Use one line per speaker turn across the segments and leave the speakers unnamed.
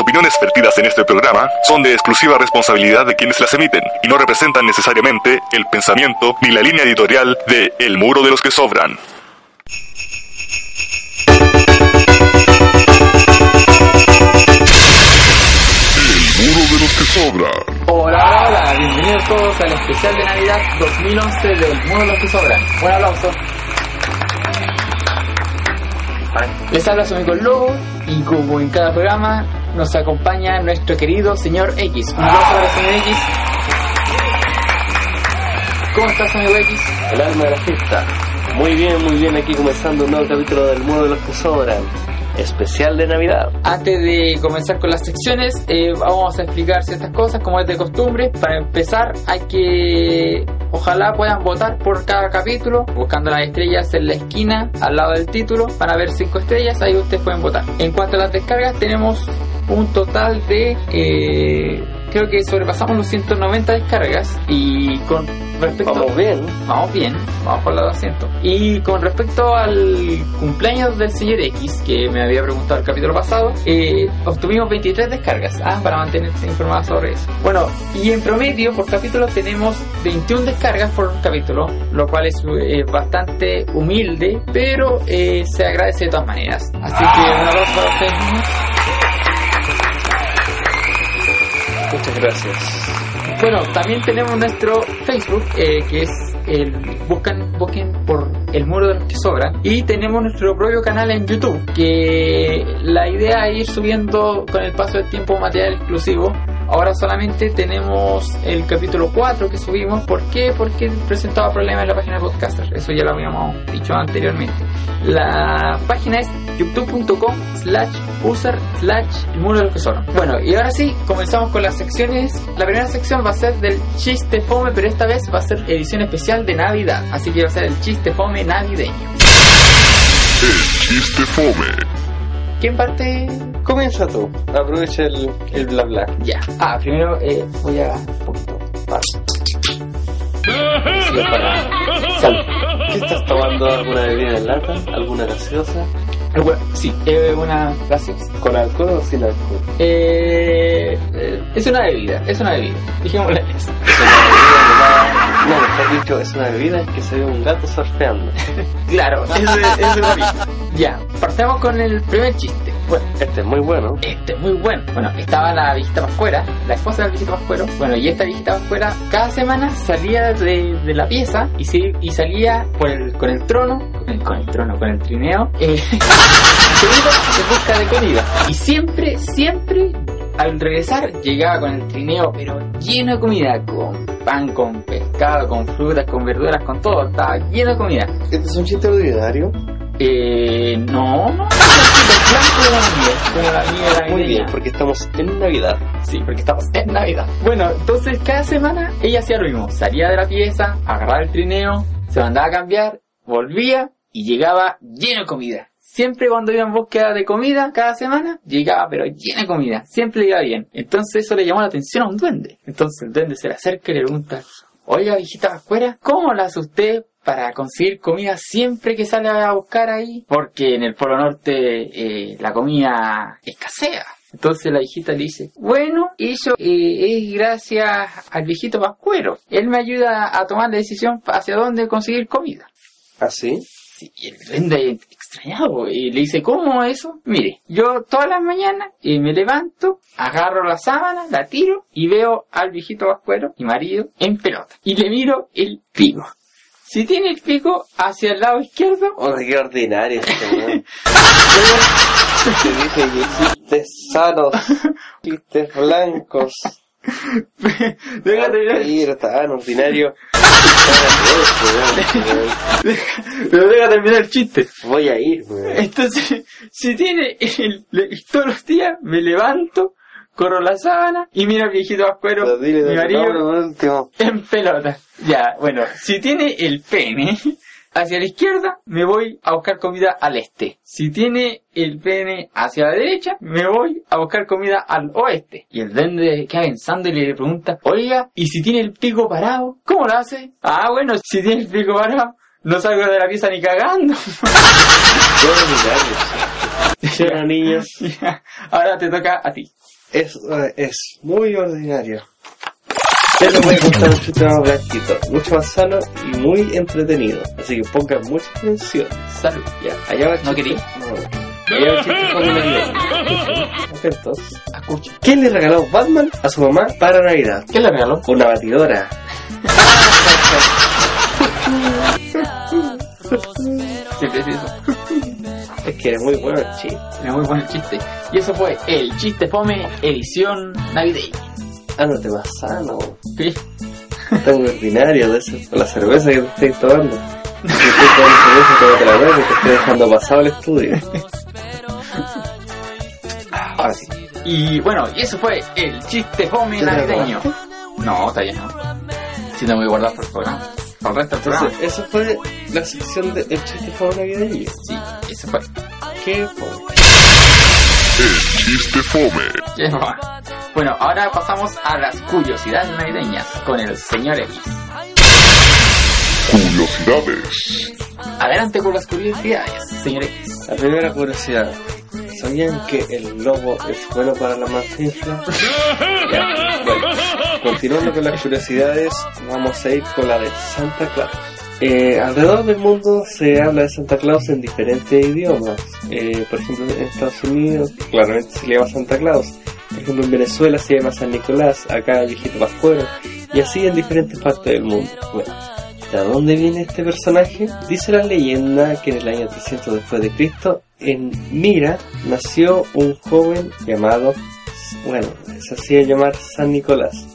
Las opiniones vertidas en este programa son de exclusiva responsabilidad de quienes las emiten y no representan necesariamente el pensamiento ni la línea editorial de El Muro de los que Sobran. El Muro de los que Sobran.
Hola, hola, bienvenidos todos al especial de Navidad 2011 del Muro de los que Sobran. Un aplauso. Les habla su amigo Lobo y como en cada programa nos acompaña nuestro querido señor X. Un aplauso para el señor X. ¿Cómo estás, amigo X?
El alma de la fiesta. Muy bien, muy bien, aquí comenzando un nuevo capítulo del Muro de los que Sobran. Especial de Navidad.
Antes de comenzar con las secciones, eh, vamos a explicar ciertas cosas como es de costumbre. Para empezar, hay que, ojalá puedan votar por cada capítulo, buscando las estrellas en la esquina, al lado del título. Van a ver cinco estrellas, ahí ustedes pueden votar. En cuanto a las descargas, tenemos un total de, eh, creo que sobrepasamos los 190 descargas. Y con respecto
Vamos bien.
Vamos bien, vamos por los 200. Y con respecto al cumpleaños del señor X, que me había preguntado el capítulo pasado, eh, obtuvimos 23 descargas, ah, para mantenerse informado sobre eso. Bueno, y en promedio por capítulo tenemos 21 descargas por capítulo, lo cual es eh, bastante humilde, pero eh, se agradece de todas maneras. Así que un aplauso para ustedes
Gracias.
Bueno, también tenemos nuestro Facebook, eh, que es el buscan, busquen por el muro de los que sobran. Y tenemos nuestro propio canal en YouTube, que la idea es ir subiendo con el paso del tiempo material exclusivo. Ahora solamente tenemos el capítulo 4 que subimos. ¿Por qué? Porque presentaba problemas en la página de Podcaster. Eso ya lo habíamos dicho anteriormente. La página es youtube.com slash user slash el muro de los que sobran. Bueno, y ahora sí, comenzamos con las secciones. La primera sección va a ser del chiste fome, pero esta vez va a ser edición especial de Navidad. Así que va a ser el chiste fome navideño.
El chiste fome.
¿Quién parte?
Comienza tú. Aprovecha el, el bla bla.
Ya. Ah, primero eh, voy a un poquito. Vale. Sí, para- Salud.
¿Qué estás tomando? ¿Alguna bebida en lata? ¿Alguna gaseosa?
Eh, bueno, sí, eh, una. Gracias.
¿Con alcohol o sin alcohol?
Eh, eh, es una bebida, es una bebida. Dijémosle eso.
Es una bebida No, mejor dicho, es una bebida en que se ve un gato surfeando.
Claro, es, lo mismo. Ya, partamos con el primer chiste. Bueno,
Este es muy bueno.
este es muy bueno. Bueno, estaba la viejita pascuera, la esposa del viejito pascuero. Bueno, y esta viejita pascuera cada semana salía de, de la pieza y, se- y salía por el, con el trono, con el, con el trono, con el trineo, eh, en busca de comida. Y siempre, siempre, al regresar, llegaba con el trineo, pero lleno de comida, con pan, con pescado, con frutas, con verduras, con todo. Estaba lleno de comida.
¿Este es un chiste ordinario?
Eh, no, no,
Muy bien, porque estamos en Navidad.
Sí, porque estamos en Navidad. Bueno, entonces cada semana ella hacía lo mismo. Salía de la pieza, agarraba el trineo, se mandaba a cambiar, volvía y llegaba lleno de comida. Siempre cuando iba en búsqueda de comida, cada semana, llegaba pero lleno de comida. Siempre le iba bien. Entonces eso le llamó la atención a un duende. Entonces el duende se le acerca y le pregunta, Oiga, viejita pascuera, ¿cómo la hace usted para conseguir comida siempre que sale a buscar ahí? Porque en el Polo Norte eh, la comida escasea. Entonces la viejita le dice, bueno, eso eh, es gracias al viejito pascuero. Él me ayuda a tomar la decisión hacia dónde conseguir comida.
¿Así?
Sí, y el extrañado y le dice, ¿cómo eso? Mire, yo todas las mañanas eh, me levanto, agarro la sábana, la tiro y veo al viejito vascuero, mi marido, en pelota. Y le miro el pico. Si tiene el pico hacia el lado izquierdo,
Oh, qué ordinario este chistes sanos, chistes blancos.
déjate
Ordinario, tan ordinario.
pero deja terminar el chiste.
Voy a ir, weón.
Entonces, si tiene el, todos los días me levanto, corro la sábana y miro al viejito vascuero, mi marido, en pelota. Ya, bueno, si tiene el pene hacia la izquierda, me voy a buscar comida al este. Si tiene el pene hacia la derecha, me voy a buscar comida al oeste. Y el duende queda pensando y le pregunta, oiga, ¿y si tiene el pico parado? ¿Cómo lo hace? Ah, bueno, si tiene el pico parado, no salgo de la pieza ni cagando.
Qué ordinario. ¿Sí o no, niños?
Ahora te toca a ti.
Es, eh, es muy ordinario. Pero les voy a contar un chiste más blanquito, mucho más sano y muy entretenido. Así que pongan mucha atención.
Salud.
Ya, allá va el
¿No
chiste.
querí?
No. Allá va el chiste con navideño. Atentos.
Escucha.
¿Qué le regaló Batman a su mamá para Navidad?
¿Qué le regaló?
Una batidora.
Preciso.
Es que es muy bueno el chiste.
Tiene muy buen chiste. Y eso fue el chiste fome edición navideña.
Ándate más sano.
¿Sí?
Tan ordinario de eso. Con la cerveza que te estáis tomando. Si estoy tomando cerveza, tómate la nueva que te estoy dejando pasado el estudio. Ahora sí.
Y bueno, y eso fue el chiste fome
¿Ya te
navideño. No, está bien, no. Si no me voy a guardar por el programa. Por el resto del programa.
Entonces, eso fue la sección del chiste fue navideño.
Sí, eso fue.
¿Qué fue?
El chiste fome.
Ya va. Bueno, ahora pasamos a las curiosidades navideñas con el señor X.
Curiosidades.
Adelante con las curiosidades, señor X.
La primera curiosidad. ¿Sabían que el lobo es bueno para la manfinfla? Ya, bueno, continuando con las curiosidades, vamos a ir con la de Santa Claus. Eh, alrededor del mundo se habla de Santa Claus en diferentes idiomas. Eh, por ejemplo, en Estados Unidos claramente se le llama Santa Claus. Por ejemplo, en Venezuela se llama San Nicolás, acá el viejito Pascuero, y así en diferentes partes del mundo. Bueno, ¿de dónde viene este personaje? Dice la leyenda que en el año 300 después de Cristo, en Mira, nació un joven llamado, bueno, se hacía llamar San Nicolás.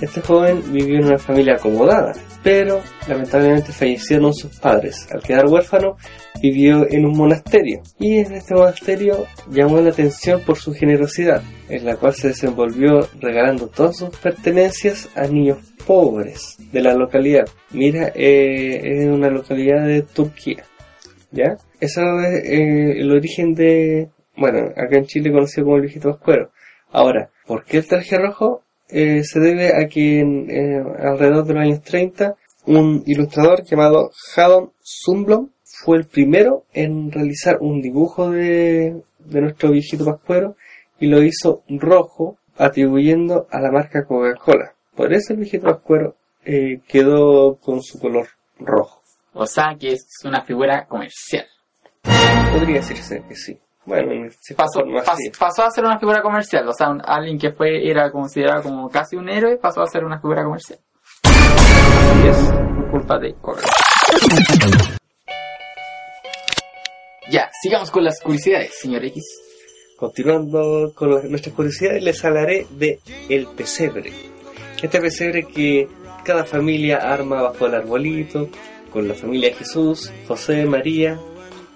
Este joven vivió en una familia acomodada, pero lamentablemente fallecieron sus padres. Al quedar huérfano, vivió en un monasterio y en este monasterio llamó la atención por su generosidad, en la cual se desenvolvió regalando todas sus pertenencias a niños pobres de la localidad. Mira, eh, es una localidad de Turquía, ¿ya? Eso es eh, el origen de, bueno, acá en Chile conocido como el viejito pascuero. Ahora, ¿por qué el traje rojo? Eh, se debe a que en, eh, alrededor de los años 30 un ilustrador llamado Haddon Sundblom fue el primero en realizar un dibujo de, de nuestro viejito pascuero y lo hizo rojo atribuyendo a la marca Coca-Cola. Por eso el viejito pascuero eh, quedó con su color rojo.
O sea que es una figura comercial.
Podría decirse que sí. Bueno, en cierta
Pasó, pas- pasó a ser una figura comercial. O sea, un- alguien que fue era considerado como casi un héroe pasó a ser una figura comercial.
Así es.
Por culpa de Coca. Ya, sigamos con las curiosidades, señor X.
Continuando con nuestras curiosidades, les hablaré de el pesebre. Este pesebre que cada familia arma bajo el arbolito, con la familia de Jesús, José, María,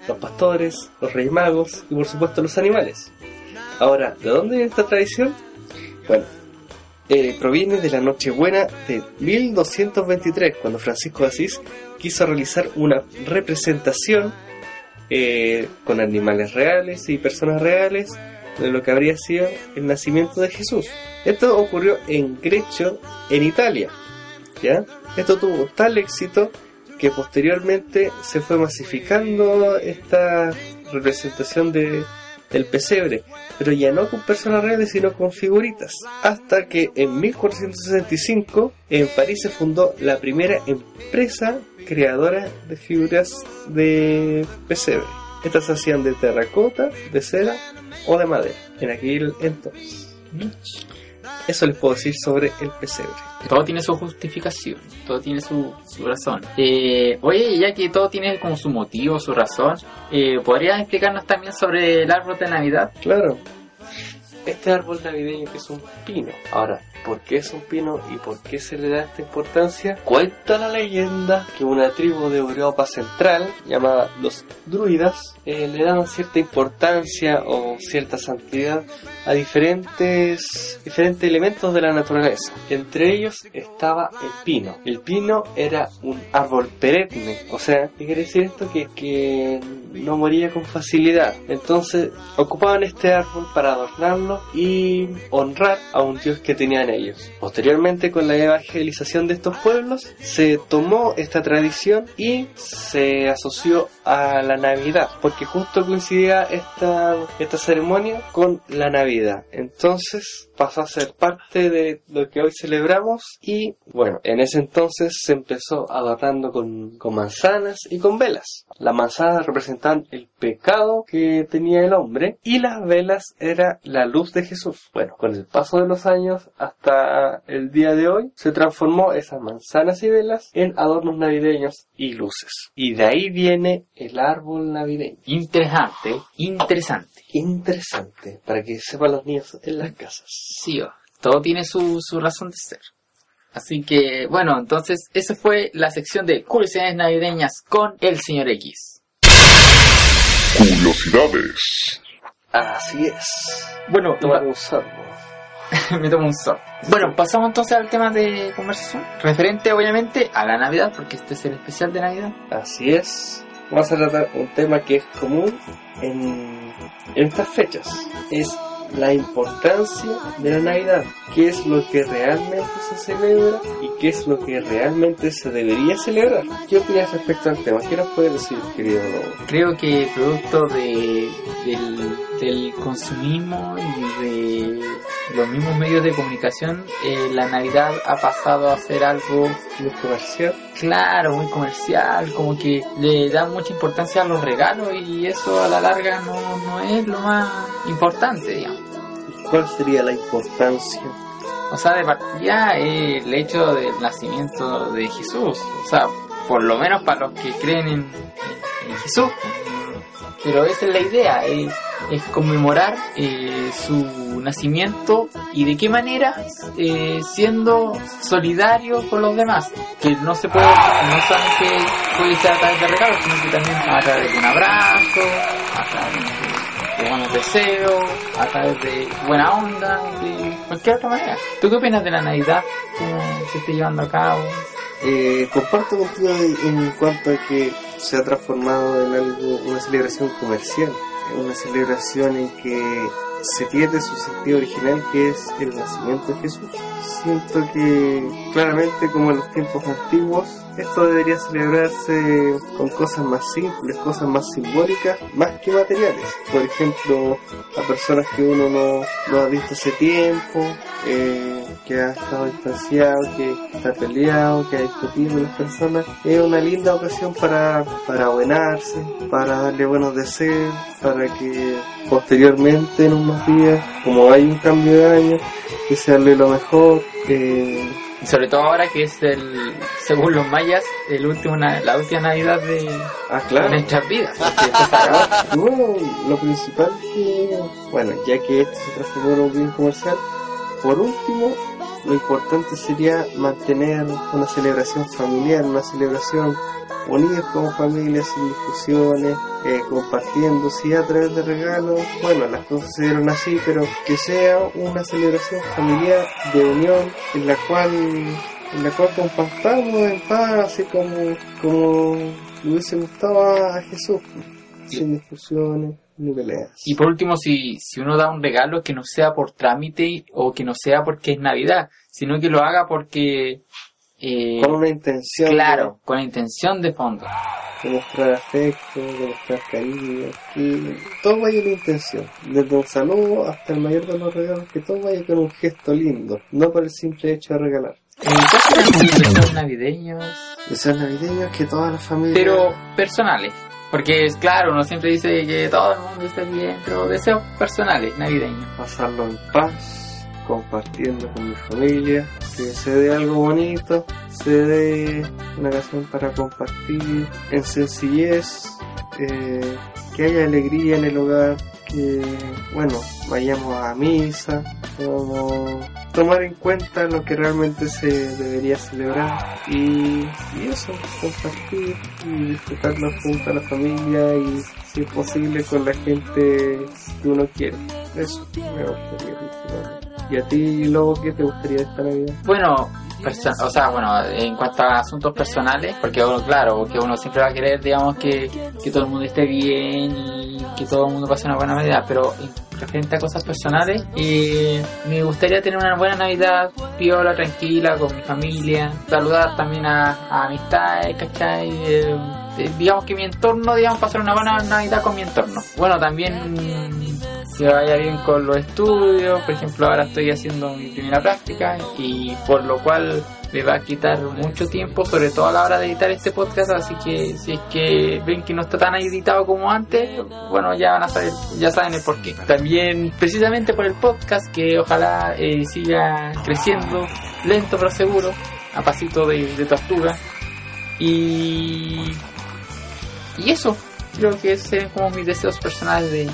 los pastores, los reyes magos y por supuesto los animales. Ahora, ¿de dónde viene esta tradición? Bueno, eh, proviene de la Nochebuena de 1223, cuando Francisco de Asís quiso realizar una representación eh, con animales reales y personas reales de lo que habría sido el nacimiento de Jesús. Esto ocurrió en Grecio, en Italia. ¿ya? Esto tuvo tal éxito que posteriormente se fue masificando esta representación de, del pesebre, pero ya no con personas reales, sino con figuritas. Hasta que en 1465 en París se fundó la primera empresa creadora de figuras de pesebre. Estas hacían de terracota, de cera o de madera en aquel entonces. Eso les puedo decir sobre el pesebre.
Todo tiene su justificación, todo tiene su, su razón. Eh, oye, ya que todo tiene como su motivo, su razón, eh, ¿podrías explicarnos también sobre el árbol de Navidad?
Claro. Este árbol navideño que es un pino. Ahora, ¿por qué es un pino y por qué se le da esta importancia? Cuenta la leyenda que una tribu de Europa Central, llamada los druidas, eh, le daban cierta importancia o cierta santidad a diferentes, diferentes elementos de la naturaleza. Entre ellos estaba el pino. El pino era un árbol perenne, o sea, ¿qué quiere decir esto? Que, que no moría con facilidad. Entonces ocupaban este árbol para adornarlo y honrar a un dios que ellos. Posteriormente, con la evangelización de estos pueblos, se tomó esta tradición y se asoció a la Navidad, porque justo coincidía esta, esta ceremonia con la Navidad. Entonces pasó a ser parte de lo que hoy celebramos y bueno, en ese entonces se empezó adornando con, con manzanas y con velas. Las manzanas representan el pecado que tenía el hombre y las velas era la luz de Jesús. Bueno, con el paso de los años hasta el día de hoy se transformó esas manzanas y velas en adornos navideños y luces. Y de ahí viene el árbol navideño.
Interesante, interesante.
Interesante, para que sepan los niños en las casas.
Sí, oh, todo tiene su, su razón de ser. Así que, bueno, entonces, esa fue la sección de curiosidades navideñas con el señor X.
Curiosidades.
Así es.
Bueno,
sorbo.
me tomo un sorbo. Bueno, pasamos entonces al tema de conversación, referente obviamente a la Navidad, porque este es el especial de Navidad.
Así es. Vamos a tratar un tema que es común en, en estas fechas. Es la importancia de la Navidad. ¿Qué es lo que realmente se celebra y qué es lo que realmente se debería celebrar? ¿Qué opinas respecto al tema? ¿Qué nos puedes decir, querido?
Creo que producto de, del, del consumismo y de los mismos medios de comunicación, eh, la Navidad ha pasado a ser algo
¿Muy comercial?
claro, muy comercial, como que le da mucha importancia a los regalos y eso a la larga no, no es lo más importante, digamos.
¿Cuál sería la importancia?
O sea, de partida el hecho del nacimiento de Jesús, o sea, por lo menos para los que creen en, en Jesús. Pero esa es la idea, es conmemorar eh, su nacimiento y de qué manera eh, siendo solidario con los demás. Que no se puede, no solamente puede ser a través de regalos, sino que también a través de un abrazo, a través de, de buenos deseos, a través de buena onda, de cualquier otra manera. ¿Tú qué opinas de la Navidad? ¿Cómo se está llevando a cabo?
Eh, comparto contigo en cuanto a que se ha transformado en algo, una celebración comercial, una celebración en que se pierde su sentido original que es el nacimiento de Jesús. Siento que claramente como en los tiempos antiguos, esto debería celebrarse con cosas más simples, cosas más simbólicas, más que materiales. Por ejemplo, a personas que uno no, no ha visto hace tiempo, eh, que ha estado distanciado, que está peleado, que ha discutido con las personas. Es una linda ocasión para, para abuenarse, para darle buenos deseos, para que posteriormente en unos días, como hay un cambio de año, que se hable lo mejor. eh,
sobre todo ahora que es el, según los mayas, el último, la última Navidad de,
ah,
de
claro.
nuestras vidas. Que esto se acabó.
No, lo principal que, bueno, ya que esto se transformó en un bien comercial, por último, lo importante sería mantener una celebración familiar, una celebración unidos como familia, sin discusiones, eh, compartiendo, sí, a través de regalos. Bueno, las cosas se dieron así, pero que sea una celebración familiar de unión en la cual en la cual compartamos en paz, así como, como le hubiese gustado a Jesús, sin discusiones peleas.
Y por último, si, si uno da un regalo que no sea por trámite o que no sea porque es Navidad, sino que lo haga porque, eh,
con una intención
claro, con la intención de fondo.
de, mostrar afecto, de mostrar cariño, que todo vaya con intención, desde un saludo hasta el mayor de los regalos, que todo vaya con un gesto lindo, no por el simple hecho de regalar.
En mi caso, tenemos deseos navideños,
Deseos navideños que toda la familia...
pero personales. Porque es claro, uno siempre dice que todo el mundo esté bien, pero deseos personales, navideños.
pasarlo en paz, compartiendo con mi familia, que se dé algo bonito, se dé una ocasión para compartir en sencillez, eh, que haya alegría en el hogar, que, bueno, vayamos a misa, podamos tomar en cuenta lo que realmente se debería celebrar y, y eso, compartir y disfrutarlo junto a la familia y si es posible con la gente que uno quiere. Eso me gustaría principalmente. ¿Y a ti, Lobo, qué te gustaría esta Navidad?
Bueno, o sea, bueno, en cuanto a asuntos personales, porque uno, claro, porque uno siempre va a querer, digamos, que, que todo el mundo esté bien y que todo el mundo pase una buena Navidad, pero en referente a cosas personales, eh, me gustaría tener una buena Navidad, piola, tranquila, con mi familia, saludar también a, a amistades, ¿cachai? Eh, eh, digamos que mi entorno, digamos, pasar una buena Navidad con mi entorno. Bueno, también que vaya bien con los estudios, por ejemplo ahora estoy haciendo mi primera práctica y por lo cual me va a quitar mucho tiempo, sobre todo a la hora de editar este podcast, así que si es que ven que no está tan editado como antes, bueno ya van a saber, ya saben el porqué. También precisamente por el podcast que ojalá eh, siga creciendo, lento pero seguro, a pasito de, de tortuga. Y y eso, creo que ese es como mis deseos personales de,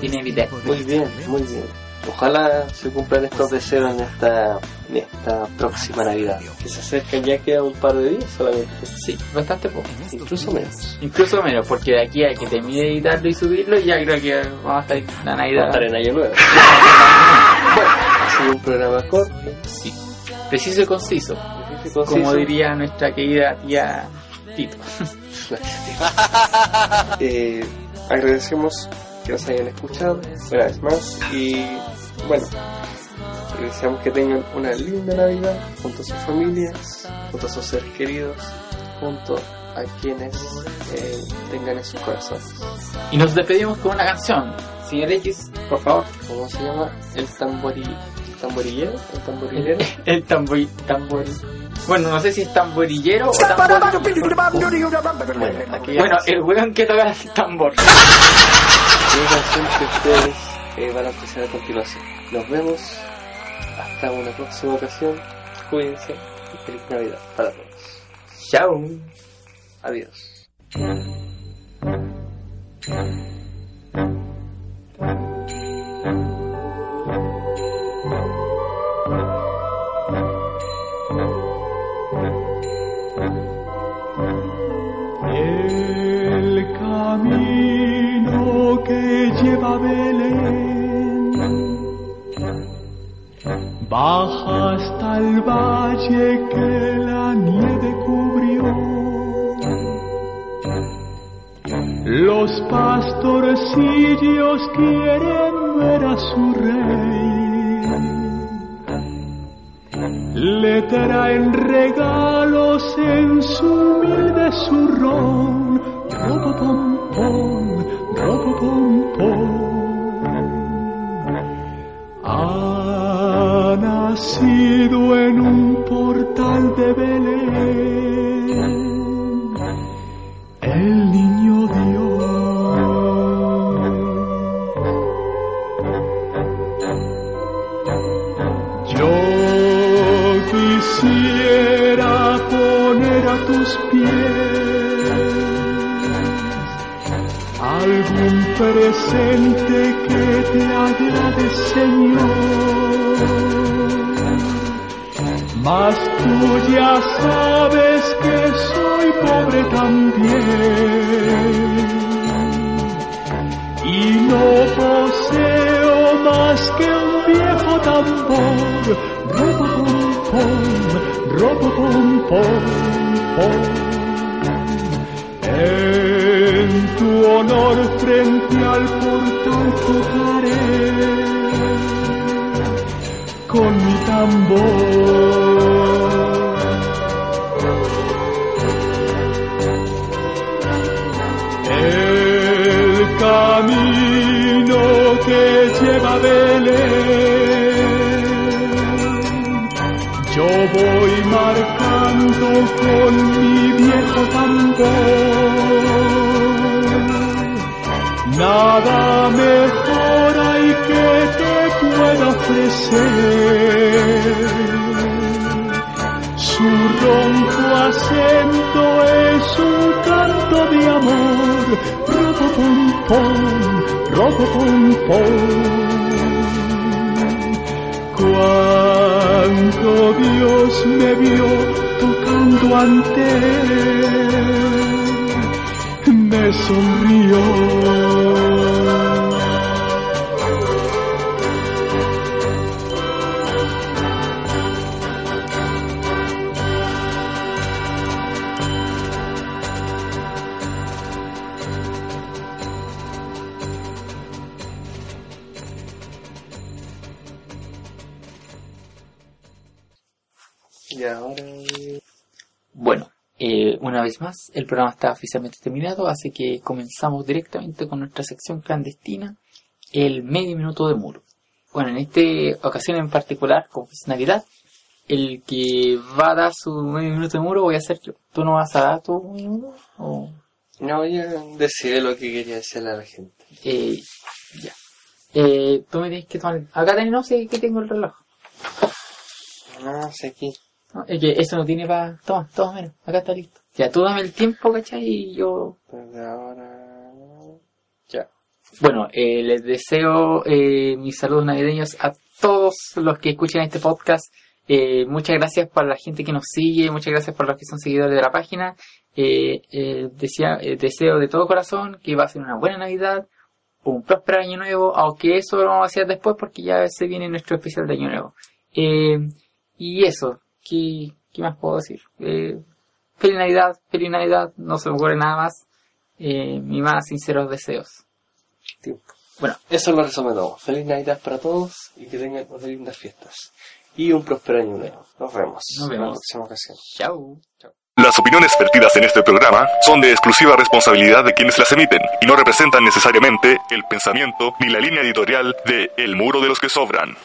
de Navidad.
Muy bien, muy bien. Ojalá se cumplan estos deseos en esta, en esta próxima Navidad. Que se acercan ya queda un par de días solamente.
Sí, bastante poco.
Incluso menos.
Incluso menos, porque de aquí a que termine de editarlo y subirlo, ya creo que vamos a estar en la
Va a
Navidad.
estar en Año Nuevo. bueno, ha sido un programa corto.
Sí, preciso y conciso,
difícil,
como
conciso.
diría nuestra querida tía Tito.
Eh, agradecemos que nos hayan escuchado una vez más y bueno, les deseamos que tengan una linda Navidad junto a sus familias, junto a sus seres queridos, junto a quienes eh, tengan en sus corazones.
Y nos despedimos con una canción. Señor X, por favor.
¿Cómo se llama? El tambori... ¿El tamborillero? ¿El tamborillero?
El tambori... tambori... Bueno, no sé si es tamborillero o tambor...
Bueno,
el weón que toca el tambor.
una canción que ustedes eh, van a apreciar a continuación. Nos vemos hasta una próxima ocasión. Cuídense y feliz Navidad para todos.
Chao.
Adiós.
Baja hasta el valle que la nieve cubrió. Los pastorcillos quieren ver a su rey le traen regalos en su humilde zurrón. Robo pom pom, robo pom pom. Nacido en un portal de Belén presente que te agrade, Señor. Mas tú ya sabes que soy pobre también y no poseo más que un viejo tambor. Robo pom robo pom pom pom. En tu honor frente al portal tocaré con mi tambor. El camino que lleva Belén. Yo voy marcando con mi viejo tambor. Nada mejor hay que te pueda ofrecer. Su ronco acento es un canto de amor. Robo pom pom, robo pom pom. Cuando Dios me vio tocando ante él, me sonrió.
Una vez más, el programa está oficialmente terminado, así que comenzamos directamente con nuestra sección clandestina, el medio minuto de muro. Bueno, en esta ocasión en particular, como es Navidad, el que va a dar su medio minuto de muro voy a ser yo. ¿Tú no vas a dar tu medio minuto? O,
No, ya decidí lo que quería decirle a la gente.
eh, ya. Eh, tú me tienes que tomar... Acá tenés, no sé que tengo el reloj.
No, sé aquí.
No, es que eso no tiene para... Toma, toma menos. Acá está listo. Ya, tú dame el tiempo, ¿cachai? Y yo
Desde ahora... Ya.
Bueno, eh, les deseo eh, mis saludos navideños a todos los que escuchan este podcast. Eh, muchas gracias para la gente que nos sigue, muchas gracias por los que son seguidores de la página. Eh, eh, desea- eh, deseo de todo corazón que va a ser una buena Navidad, un próspero año nuevo, aunque eso lo vamos a hacer después porque ya se viene nuestro especial de año nuevo. Eh, y eso, ¿qué, qué más puedo decir? Feliz Navidad, feliz Navidad, no se me ocurre nada más. Eh, mis más sinceros deseos.
Tiempo.
Bueno,
Eso lo resume todo. Feliz Navidad para todos y que tengan unas lindas fiestas. Y un próspero año nuevo. Nos vemos.
Nos
En la
vemos.
próxima ocasión.
chao.
Las opiniones vertidas en este programa son de exclusiva responsabilidad de quienes las emiten y no representan necesariamente el pensamiento ni la línea editorial de El Muro de los que Sobran.